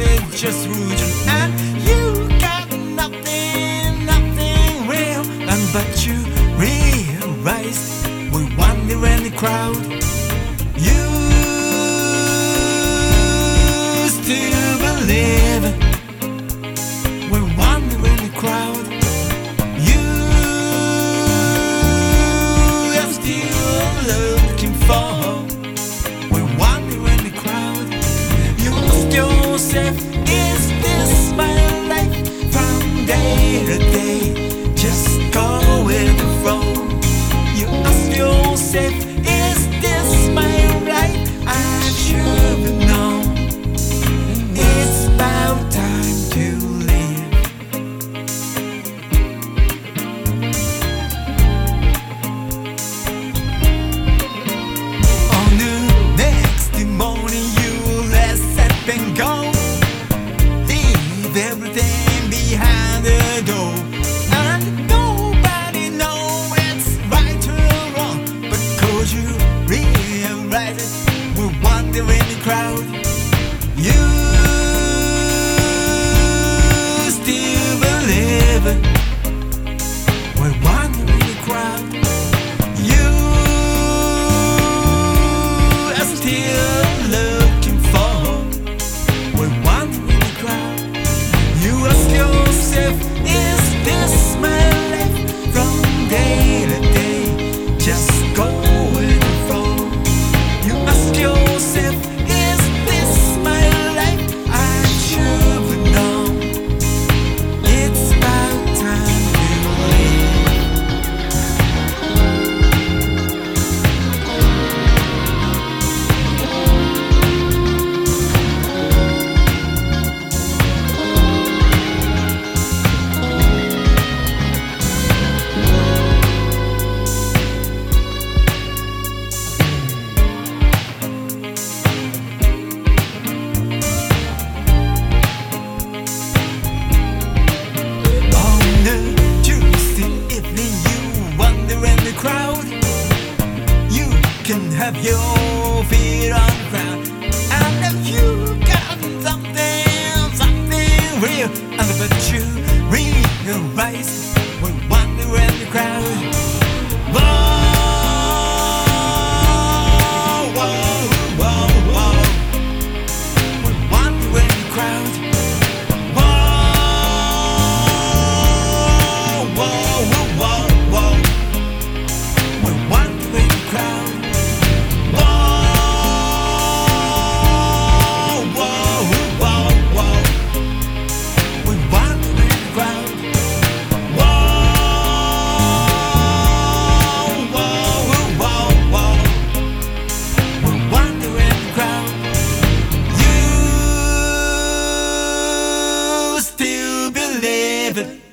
nothing, just rude and you got nothing, nothing real. And but you realize we wander in the crowd. have your feet on the ground. And if you got something, something real, and but you realize when wonder in the crowd. Lord, living.